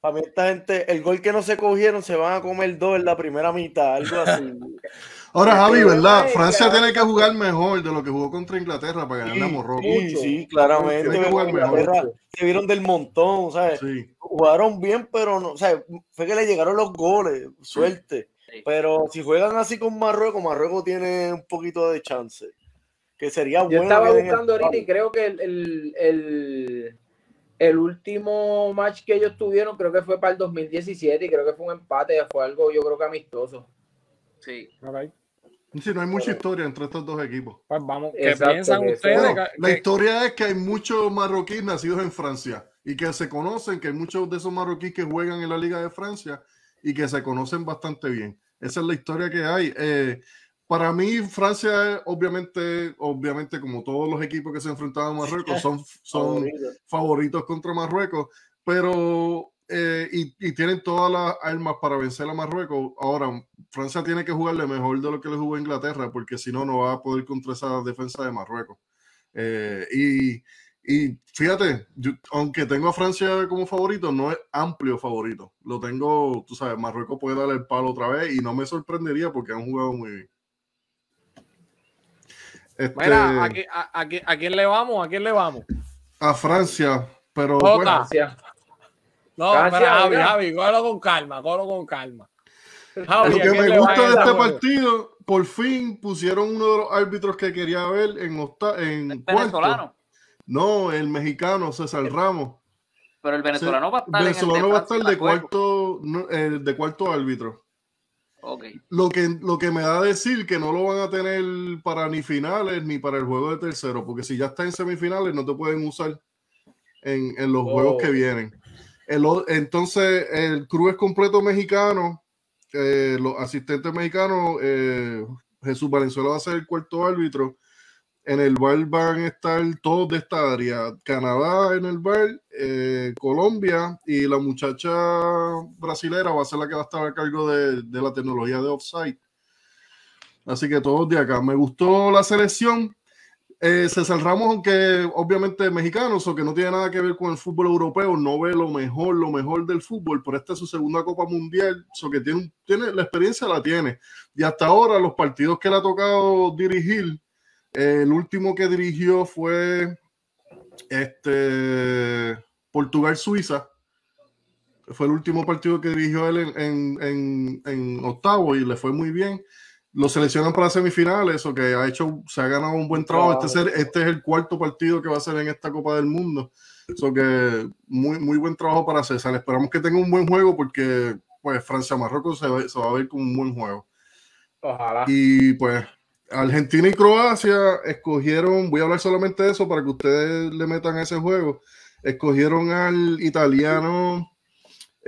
para mí esta gente, el gol que no se cogieron se van a comer dos en la primera mitad, algo así. (laughs) Ahora, Javi, ¿verdad? Francia tiene que jugar mejor de lo que jugó contra Inglaterra para ganarle a Morocco. Sí, Mucho. sí, claramente. Tiene que jugar mejor. Se vieron del montón, ¿sabes? Sí. jugaron bien, pero no, o sea, fue que le llegaron los goles, suerte. Sí. Pero si juegan así con Marruecos, Marruecos tiene un poquito de chance. Que sería Yo bueno. estaba den el buscando ahorita y creo que el, el, el, el último match que ellos tuvieron, creo que fue para el 2017 y creo que fue un empate, fue algo yo creo que amistoso. Sí. Ok. Sí, no hay mucha historia entre estos dos equipos. Pues vamos, ¿qué Exacto, piensan que ustedes? Bueno, Que- la historia es que hay muchos marroquíes nacidos en Francia y que se conocen, que hay muchos de esos marroquíes que juegan en la Liga de Francia y que se conocen bastante bien. Esa es la historia que hay. Eh, para mí, Francia es obviamente, obviamente, como todos los equipos que se enfrentaban a Marruecos, son, (laughs) son Favorito. favoritos contra Marruecos, pero eh, y, y tienen todas las armas para vencer a Marruecos. Ahora, Francia tiene que jugarle mejor de lo que le jugó a Inglaterra, porque si no, no va a poder contra esa defensa de Marruecos. Eh, y, y fíjate, yo- aunque tengo a Francia como favorito, no es amplio favorito. Lo tengo, tú sabes, Marruecos puede darle el palo otra vez y no me sorprendería porque han jugado muy bien. Este, Mira, ¿a, qui- a- a qui- a quién le vamos? ¿A quién le vamos? a Francia, pero bueno. No, Gracias, espera, Javi, mira. Javi, cógelo con calma, cógelo con calma. Javi, Lo ¿a que me gusta de este juego? partido, por fin pusieron uno de los árbitros que quería ver en, octa- en cuarto. Venezolano. No, el mexicano César Ramos. Pero el venezolano va a estar. en el venezolano va a estar de cuarto, no, eh, de cuarto árbitro. Ok. Lo que, lo que me da a decir que no lo van a tener para ni finales ni para el juego de tercero, porque si ya está en semifinales no te pueden usar en, en los Oh. juegos que vienen. El entonces, el crew es completo mexicano, eh, los asistentes mexicanos, eh, Jesús Valenzuela va a ser el cuarto árbitro. En el bar van a estar todos de esta área, Canadá en el bar, eh, Colombia y la muchacha brasilera va a ser la que va a estar a cargo de, de la tecnología de offside. Así que todos de acá. Me gustó la selección. Eh, César Ramos, aunque obviamente es mexicano, o que no tiene nada que ver con el fútbol europeo, no ve lo mejor, lo mejor del fútbol, pero esta es su segunda Copa Mundial, so que tiene, tiene la experiencia la tiene. Y hasta ahora los partidos que le ha tocado dirigir, eh, el último que dirigió fue este Portugal-Suiza. Fue el último partido que dirigió él en, en, en- en octavo y le fue muy bien. Lo seleccionan para semifinales, o que ha hecho, se ha ganado un buen trabajo. Este es, el, este es el cuarto partido que va a ser en esta Copa del Mundo. So que muy, muy buen trabajo para César. Esperamos que tenga un buen juego porque pues Francia-Marruecos se, va- se va a ver como un buen juego. Ojalá. Y pues Argentina y Croacia escogieron, voy a hablar solamente de eso para que ustedes le metan a ese juego. Escogieron al italiano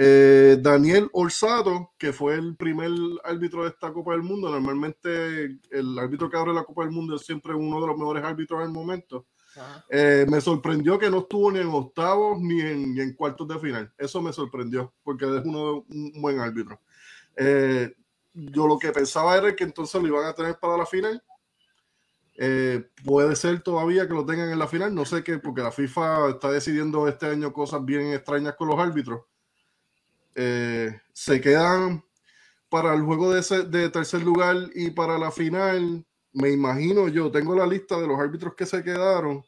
eh, Daniel Orsato, que fue el primer árbitro de esta Copa del Mundo. Normalmente el árbitro que abre la Copa del Mundo es siempre uno de los mejores árbitros del momento. Eh, me sorprendió que no estuvo ni en octavos ni en, ni en cuartos de final. Eso me sorprendió, porque es uno un buen árbitro. Eh, yo lo que pensaba era que entonces lo iban a tener para la final. Eh, puede ser todavía que lo tengan en la final, no sé qué, porque la FIFA está decidiendo este año cosas bien extrañas con los árbitros. Eh, se quedan para el juego de, ese- de tercer lugar y para la final. Me imagino yo, tengo la lista de los árbitros que se quedaron.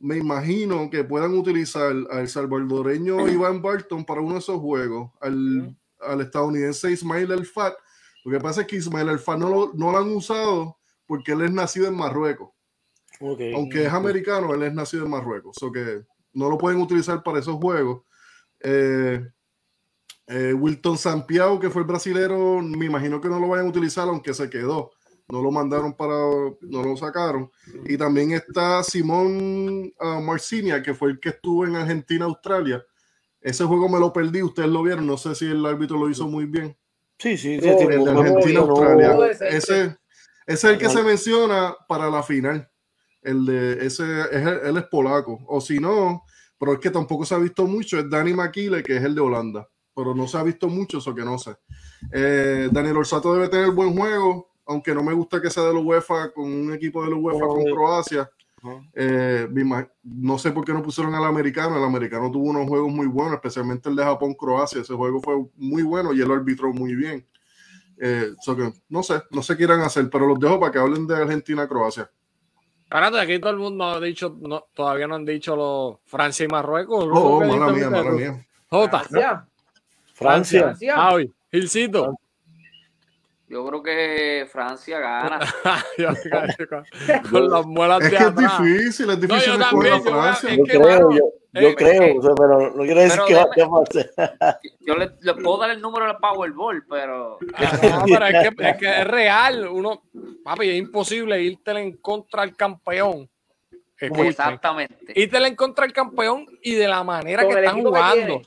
Me imagino que puedan utilizar al salvadoreño Iván Barton para uno de esos juegos, al, al estadounidense Ismail El Fat. Lo que pasa es que Ismail El Fat no lo, no lo han usado porque él es nacido en Marruecos. Ok. Aunque es americano, él es nacido en Marruecos. O que no lo pueden utilizar para esos juegos. Eh, eh, Wilton Sampiao, que fue el brasilero, me imagino que no lo vayan a utilizar, aunque se quedó. No lo mandaron para, no lo sacaron. Y también está Simón uh, Marcinia, que fue el que estuvo en Argentina, Australia. Ese juego me lo perdí, ustedes lo vieron. No sé si el árbitro lo hizo muy bien. Sí, sí, sí. No, El de Argentina, Australia. no- ese- Ese, ese es el que se menciona para la final. El de ese, es el- él es polaco. O si no, pero es que tampoco se ha visto mucho, es Dani Maquile, que es el de Holanda. Pero no se ha visto mucho, eso que no sé. Eh, Daniel Orsato debe tener buen juego, aunque no me gusta que sea de la UEFA con un equipo de la UEFA con Joder. Croacia. Eh, no sé por qué no pusieron al americano. El americano tuvo unos juegos muy buenos, especialmente el de Japón-Croacia. Ese juego fue muy bueno y él arbitró muy bien. Eh, so que, no sé, no sé qué irán a hacer, pero los dejo para que hablen de Argentina-Croacia. Espérate, aquí todo el mundo ha dicho, no, todavía no han dicho los Francia y Marruecos. Oh, oh, ¿Qué mala mía, mala mía. Jota, Francia. Francia. Javi, Gilcito. Yo creo que Francia gana. (laughs) Con las muelas Es de que es difícil, es difícil yo escoger a también, yo- Francia. es Yo que, creo, mano, yo, yo eh, creo, eh, o sea, pero no quiere decir que va a pasar. (laughs) Yo le, le puedo dar el número del Powerball, pero Ah, no, (laughs) pero es que, es que es real. Uno, papi, es imposible irte en contra del campeón. Escuchen, exactamente. Irte en contra del campeón y de la manera Con que están equipo que jugando.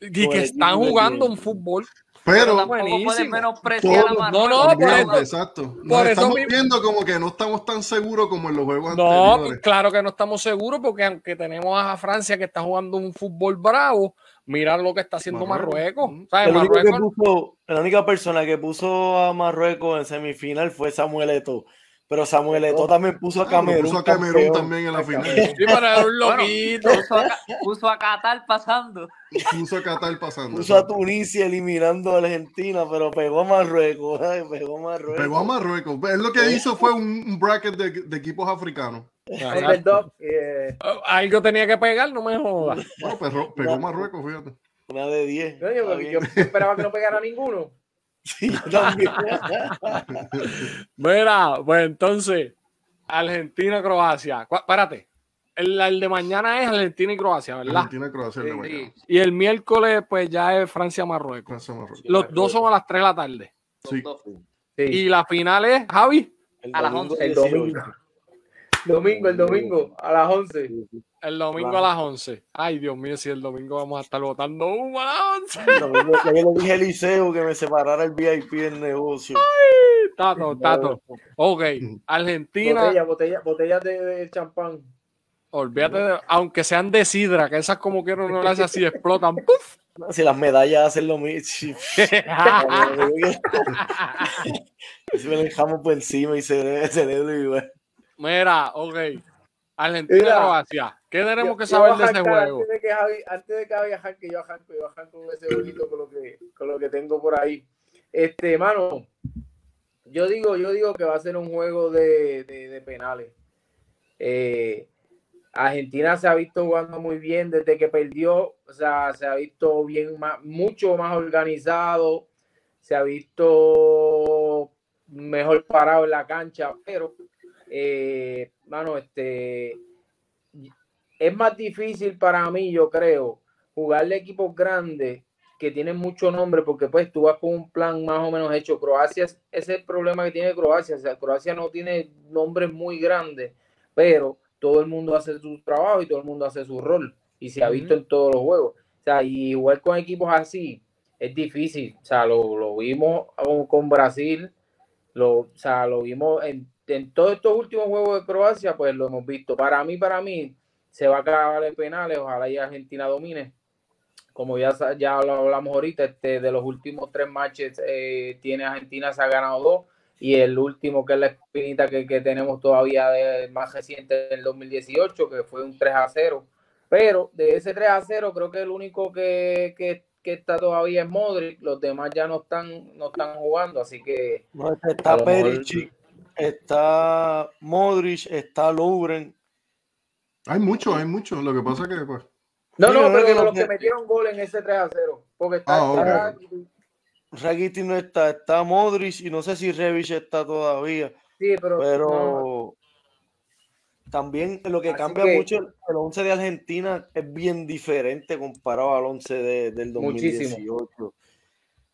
Y que están jugando un fútbol. Pero tampoco puedes buenísimo. menospreciar a Marruecos. No, no, por Exacto, eso- exacto. Nos por eso estamos mismo- viendo como que no estamos tan seguros como en los juegos No, anteriores. claro que no estamos seguros porque aunque tenemos a Francia que está jugando un fútbol bravo, mira lo que está haciendo Marruecos. Marruecos. ¿Sabes? El único que Marruecos puso, la única persona que puso a Marruecos en semifinal fue Samuel Eto'o. Pero Samuel Eto'o también puso a Camerún. puso a Camerún también en la final. Sí, pero era un Bueno, loquito. puso, a, Ca- puso a Qatar pasando. Puso a Qatar pasando. Puso a Tunisia eliminando a Argentina, pero pegó a Marruecos. (laughs) ay, pegó a Marruecos. Pegó a Marruecos. Es lo que hizo fue un, un bracket de, de equipos africanos. Eh, Algo tenía que pegar, no me jodas. Bueno, perro- pegó Marruecos, fíjate. Una de 10. coño, porque yo esperaba que no pegara ninguno. Sí, yo también. Mira, pues entonces, Argentina-Croacia. Espérate, el, el de mañana es Argentina y Croacia, ¿verdad? Argentina, Croacia, el de Sí, mañana. Y el miércoles, pues ya es Francia-Marruecos. Francia, Marruecos. Los dos son a las 3 de la tarde. los Sí. dos. Sí, Y la final es, Javi, El A las domingo 11. el 18. domingo. Domingo, el domingo, a las 11. el domingo Claro. a las 11. Ay, Dios mío, si el domingo vamos a estar votando humo a las 11. El domingo, ya yo le dije a Eliseo que me separara el VIP del negocio. Tato, tato. Ok, Argentina, Botella, botella, botellas de, de champán. olvídate, de- aunque sean de sidra, que esas como quiero no las así explotan. ¡Puf! Si las medallas hacen lo mismo. Si (laughs) me le dejamos por encima y se celebro igual. Mira, ok. Argentina, Mira. Croacia. ¿Qué tenemos que saber de ese juego? Antes de que Javi, antes de que Javi arranque, yo arranco, yo arranco con ese jueguito con lo que, con lo que tengo por ahí. Este, mano, yo digo, yo digo que va a ser un juego de, de- de penales. Eh, Argentina se ha visto jugando muy bien desde que perdió, o sea, se ha visto bien, más, mucho más organizado, se ha visto mejor parado en la cancha, pero, eh, mano, este, es más difícil para mí, yo creo, jugarle equipos grandes que tienen mucho nombre, porque pues tú vas con un plan más o menos hecho. Croacia, es- ese es el problema que tiene Croacia. O sea, Croacia no tiene nombres muy grandes, pero todo el mundo hace su trabajo y todo el mundo hace su rol. Y se ha visto en todos los juegos. O sea, y jugar con equipos así es difícil. O sea, lo, lo vimos con, con Brasil, lo, o sea, lo vimos en, en todos estos últimos juegos de Croacia, pues lo hemos visto. Para mí, para mí, se va a acabar en penales, ojalá y Argentina domine. Como ya, ya lo hablamos ahorita, este, de los últimos tres matches eh, tiene Argentina, se ha ganado dos, y el último que es la espinita que, que tenemos todavía de, más reciente del 2018, que fue un 3 a 0. Pero de ese 3 a 0, creo que el único que, que, que está todavía es Modric, los demás ya no están, no están jugando, así que No, este está Perisic, está Modric, está Lubren. Hay mucho, hay mucho. Lo que pasa que, pues, No, Sí, no, no, pero que no los que metieron gol en ese 3 a 0. Porque está, Ah, ok. está- Rakitic no está, está Modric y no sé si Revich está todavía, sí, pero, pero no, también lo que Así cambia que- mucho, el 11 de Argentina es bien diferente comparado al 11 de- del Muchísimo. 2018.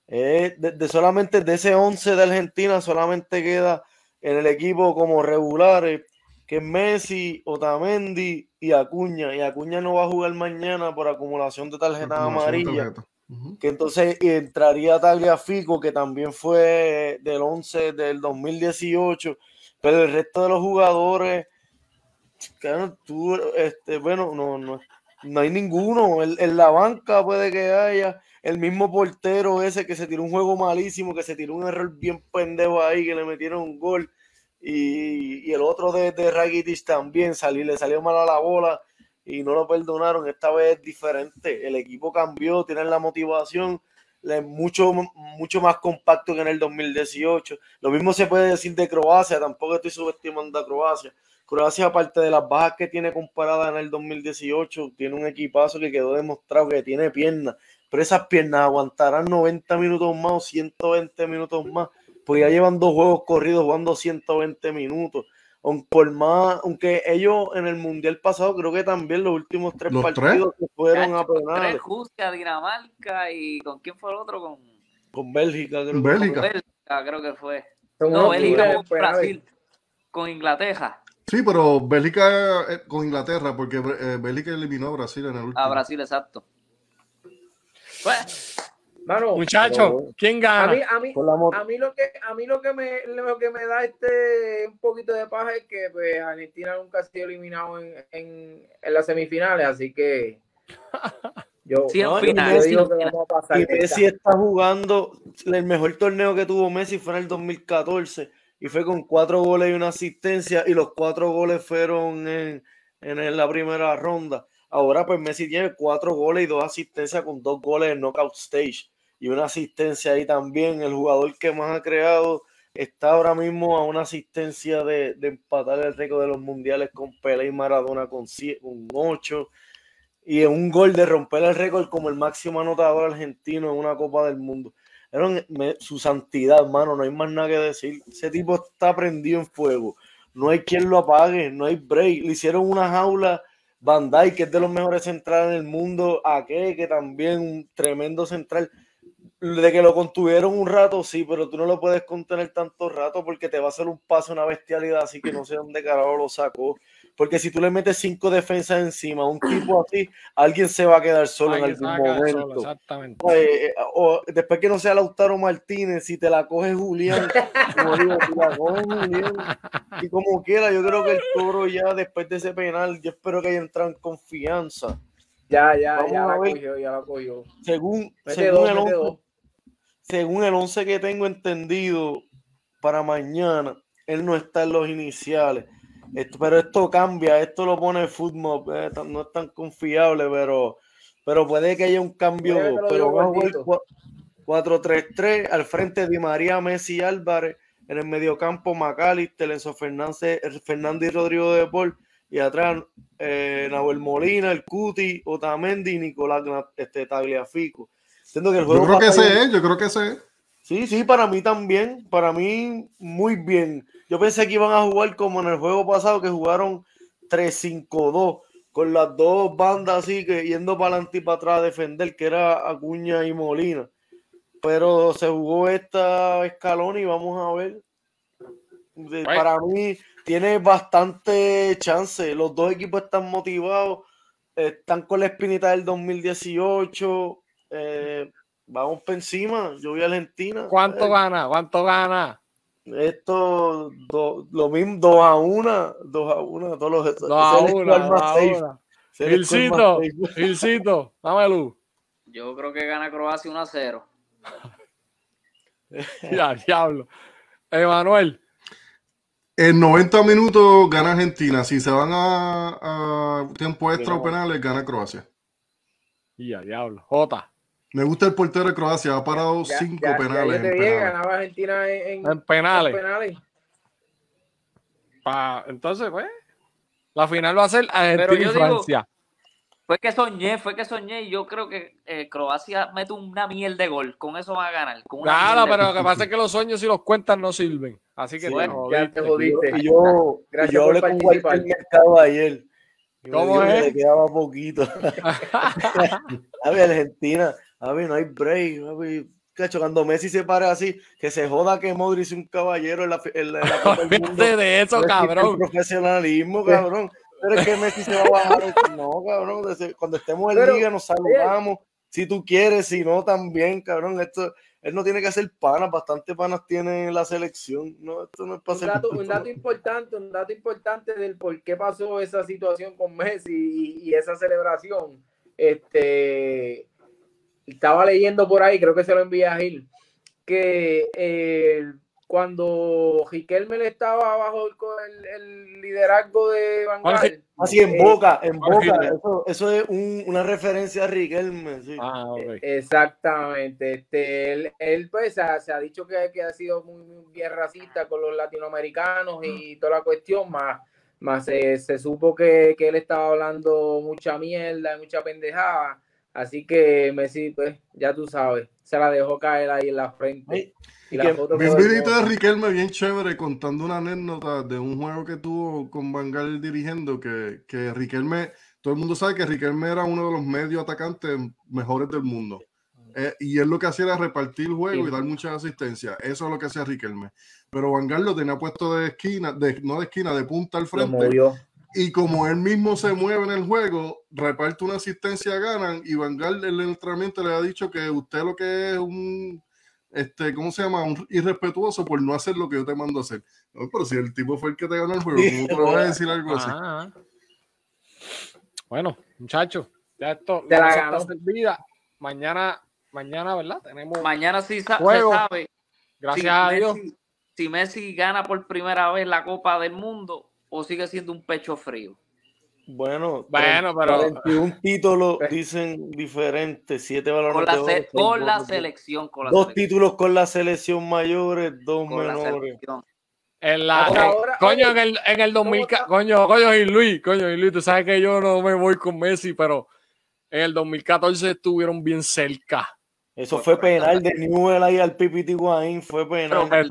Eh, de, de solamente de ese 11 de Argentina solamente queda en el equipo como regulares, que es Messi, Otamendi y Acuña. Y Acuña no va a jugar mañana por acumulación de tarjetas amarillas. que entonces entraría Tagliafico, que también fue del 11 del 2018, pero el resto de los jugadores, claro, tú, este, bueno, no, no, no hay ninguno. En, en la banca puede que haya el mismo portero ese que se tiró un juego malísimo, que se tiró un error bien pendejo ahí, que le metieron un gol. Y, el otro de, de Rakitic también le salió mal a la bola y no lo perdonaron. Esta vez es diferente. El equipo cambió, tienen la motivación, le- mucho, mucho más compacto que en el 2018. Lo mismo se puede decir de Croacia, tampoco estoy subestimando a Croacia. Croacia, aparte de las bajas que tiene comparadas en el 2018, tiene un equipazo que quedó demostrado que tiene piernas, pero esas piernas aguantarán 90 minutos más o 120 minutos más. Pues ya llevan dos juegos corridos jugando 120 minutos. Aun- Por más, aunque ellos en el mundial pasado creo que también los últimos tres ¿Los partidos que fueron a Tres, penales Rusia, Dinamarca y ¿con quién fue el otro? Con, con Bélgica. creo que Bélgica. con Bélgica, creo que fue. Son No, Bélgica con. Brasil, con Inglaterra. Sí, pero Bélgica eh, con Inglaterra, porque eh, Bélgica eliminó a Brasil en el último. A Brasil, exacto. Pues, Mano, Muchachos, ¿quién a gana? mí, a mí, la mo- a mí lo que a mí lo que me lo que me da este un poquito de paja es que pues Argentina nunca ha sido eliminado en, en, en las semifinales, así que (laughs) yo, Sí, No, final, yo digo que vamos a pasar. Y. Messi está jugando el mejor torneo que tuvo Messi fue en el 2014 y fue con cuatro goles y una asistencia y los cuatro goles fueron en, en la primera ronda. Ahora pues Messi tiene cuatro goles y dos asistencias con dos goles en knockout stage y una asistencia ahí también. El jugador que más ha creado está ahora mismo a una asistencia de, empatar el récord de los mundiales con Pelé y Maradona con, sie- con ocho y en un gol de romper el récord como el máximo anotador argentino en una Copa del Mundo. Era su santidad, hermano, no hay más nada que decir. Ese tipo está prendido en fuego. No hay quien lo apague, no hay break. Le hicieron una jaula Dijk, que es de los mejores centrales del mundo, a que también un tremendo central. De que lo contuvieron un rato, sí, pero tú no lo puedes contener tanto rato porque te va a hacer un paso, una bestialidad, así que no sé dónde carajo lo sacó. Porque si tú le metes cinco defensas encima a un tipo así, alguien se va a quedar solo en algún solo, momento. exactamente. Eh, o después que no sea Lautaro Martínez, si te la coge Julián, como digo, si la coge Julián, y como quiera, yo creo que el toro ya después de ese penal, yo espero que haya entrado en confianza. Ya, ya, Vamos ya la cogió, ya la cogió. Según, según, dos, el mete 11, dos. Según el 11 que tengo entendido para mañana, él no está en los iniciales. Esto- pero esto cambia, esto lo pone el fútbol, eh, no es tan confiable, pero, pero puede que haya un cambio. Pero va a jugar gordito. cua- 4-3-3 al frente de María Messi Álvarez, en el mediocampo McAllister, Enzo Fernández, Fernández y Rodrigo de Paul, y atrás eh, Nahuel Molina, el Cuti, Otamendi y Nicolás este, Tagliafico. Siento que el Yo creo que ese es, yo creo que ese es. Sí, sí, para mí también. Para mí, muy bien. Yo pensé que iban a jugar como en el juego pasado, que jugaron 3-5-2, con las dos bandas así, que yendo para adelante y para atrás a defender, que era Acuña y Molina. Pero se jugó esta escalón y vamos a ver. De- Bueno. Para mí, tiene bastante chance. Los dos equipos están motivados, están con la espinita del 2018. Eh, vamos por encima. Yo voy a Argentina. ¿Cuánto Eh, gana? ¿Cuánto gana? Esto, do- lo mismo, 2 a 1, 2 a 1, todos los. Dos a ese es el una, score dos más a safe, una. ese es el score más Gilcito, safe. (laughs) Gilcito, dame luz. yo creo que gana Croacia 1 a 0. (laughs) Ya, diablo. Emanuel, En 90 minutos gana Argentina. Si se van a, a tiempo extra o penales, gana Croacia. ya, diablo. Jota, Me gusta el portero de Croacia. Ha parado Ya- cinco ya- penales. te en dije, penales. ganaba Argentina en, en- en penales. en penales. Pa- entonces, pues, la final va a ser Argentina y digo- Francia. Fue que soñé, fue que soñé y yo creo que eh, Croacia mete una miel de gol. Con eso va a ganar. Con una Nada, pero lo que pasa es que los sueños si los cuentan no sirven. Así que Sí, bueno, Ya te jodiste. Y yo, y Gracias yo hablé con. Walter Mercado ayer. Y me ¿Cómo es? le quedaba poquito. (laughs) (laughs) A ver, Argentina, a ver, no hay break. A ver, cacho, cuando Messi se para así, que se joda que Modric es un caballero en la, en la, en la Copa del (laughs) Mundo. De eso, cabrón. profesionalismo, cabrón. Pero es que Messi se va a bajar. No, cabrón. Cuando estemos en Pero, liga nos saludamos. Si tú quieres, si no, también, cabrón. Esto, él no tiene que hacer panas. Bastante panas tiene en la selección. No, esto no es para Un dato, un dato importante, un dato importante del por qué pasó esa situación con Messi y, y esa celebración. Este estaba leyendo por ahí, creo que se lo envié a Gil, que eh, cuando Riquelme le estaba bajo el, el- el liderazgo de Van Gaal, Así en eh, boca, en boca. Eso, eso es un- una referencia a Riquelme. sí. Ah, ok. Exactamente. Este, él, él, pues se ha, se ha dicho que, que ha sido muy, muy bien racista con los latinoamericanos y toda la cuestión, más, más se, se supo que, que él estaba hablando mucha mierda, y mucha pendejada. Así que Messi, pues, ya tú sabes, se la dejó caer ahí en la frente. Y y la que- foto videito de. Riquelme bien chévere contando una anécdota de un juego que tuvo con Bangal dirigiendo, que, que Riquelme, todo el mundo sabe que Riquelme era uno de los medios atacantes mejores del mundo. Eh, y él lo que hacía era repartir juego Sí. y dar muchas asistencias. Eso es lo que hacía Riquelme. Pero Bangal lo tenía puesto de esquina, de, no de esquina, de punta al Lo frente. movió. Y como él mismo se mueve en el juego, reparte una asistencia, ganan. Y Vangal en el entrenamiento le ha dicho que usted lo que es un, este, ¿cómo se llama? Un irrespetuoso por no hacer lo que yo te mando a hacer. No, pero si el tipo fue el que te ganó el juego, ¿cómo tú le vas a decir algo así? Ajá. Bueno, muchachos, ya esto Te la ganó. servida. Mañana, mañana, ¿verdad? Tenemos. Mañana sí sa- se Juego. sabe Gracias si a Dios. Messi, si Messi gana por primera vez la Copa del Mundo o sigue siendo un pecho frío. Bueno, Bueno, pero- un (laughs) título dicen diferente, siete balones Con la, de oro, se- seis con la selección. Con la Dos selección, títulos con la selección mayores, dos con menores. En la, Ahora, eh, ahora, coño, oye, en el, en el 2000, ¿cómo está? coño, coño, y Luis, coño, y Luis, tú sabes que yo no me voy con Messi, pero en el 2014 estuvieron bien cerca. Eso fue penal de Newell ahí al Pipiti Guaín, fue Pero penal.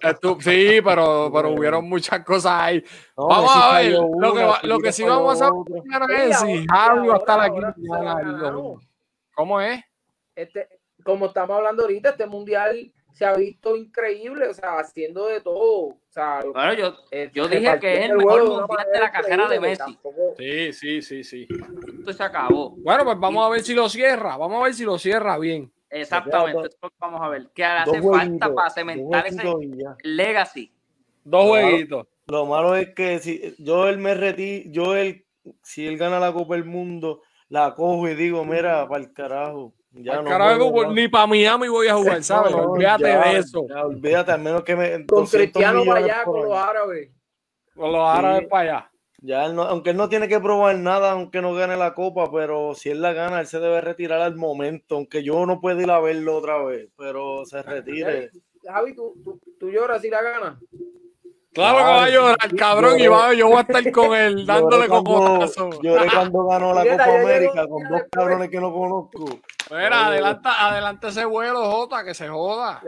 Estu- (laughs) sí, pero, pero hubieron muchas cosas ahí. No, vamos a ver, lo que, va- lo que sí vamos a ver es si Javi va a estar aquí. ¿Cómo es? este, como estamos hablando ahorita, este mundial se ha visto increíble, o sea, haciendo de todo. O sea, Bueno, yo, eh, yo dije que es el mejor mundial de la carrera de Messi. tampoco- Sí, sí, sí, sí. Esto se acabó. Bueno, pues vamos a ver si lo cierra. Vamos a ver si lo cierra bien. Exactamente, dos- eso es lo que vamos a ver. Que Dos hace falta para cementar ese legacy. Dos jueguitos. Lo malo es que si yo él me retiro, yo él, si él gana la Copa del Mundo, la cojo y digo, mira, para el carajo. Ya no carajo, juego pues, ni para Miami voy a jugar, ¿sabes? No, Olvídate ya, de eso. ya, olvídate, al menos que me. Con 200 Cristiano para allá, por con los árabes. Con los árabes Sí. para allá. Ya él no- aunque él no tiene que probar nada, aunque no gane la copa, pero si él la gana, él se debe retirar al momento, aunque yo no puedo ir a verlo otra vez, pero se retire. Javi, ¿tú, tú, tú lloras si la ganas. Claro que va a llorar, cabrón, y va, yo voy a estar con él (laughs) dándole cocotazo. lloré cuando ganó la Copa América el con dos cabrones que no conozco. Mira, adelanta, adelanta ese vuelo, Jota, que se joda.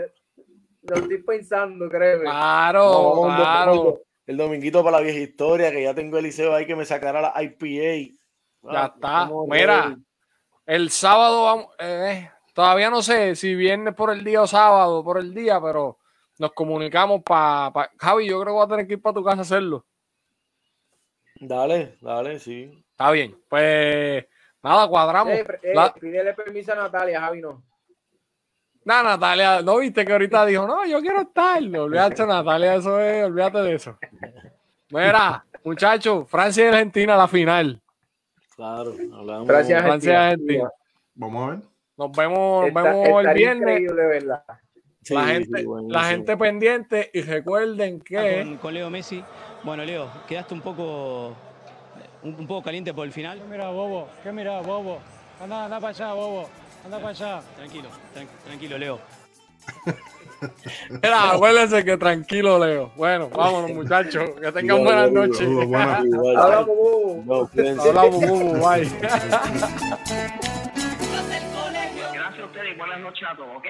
Lo estoy pensando, créeme. Claro, No, claro. domingo- el dominguito para la vieja historia, que ya tengo Eliseo ahí que me sacará la IPA. Ya Ah, está. Mira, el sábado vamos, eh, todavía no sé si viernes por el día o sábado por el día, pero nos comunicamos para. Pa, Javi, yo creo que voy a tener que ir para tu casa a hacerlo. Dale, dale, sí. Está bien. Pues nada, cuadramos. Eh, eh, La- pídele permiso a Natalia, Javi, no. Nah, Natalia, ¿no viste que ahorita dijo, no, yo quiero estar? No, olvídate, Natalia, eso es, olvídate de eso. Mira, muchachos, Francia y Argentina, la final. Claro, hablamos. Gracias, Francia y Argentina. Argentina. Vamos a ver. Nos vemos, nos Está- vemos el viernes. increíble, ¿verdad? Sí, la sí, gente, buenísimo. la gente pendiente y recuerden que Con, con Leo Messi. Bueno, Leo, quedaste un poco, un, un poco caliente por el final. ¿Qué mirá, bobo? ¿Qué mirá, bobo? Anda, anda para allá, bobo. Anda para allá. Tranquilo, tran- tranquilo, Leo. Mira, acuérdense que tranquilo, Leo. Bueno, vámonos, muchachos. Que tengan buenas noches. (laughs) Hablamos, bobo. Hablamos, Bubu, bye. (laughs) (laughs) Gracias a ustedes y buenas noches a todos, ¿ok?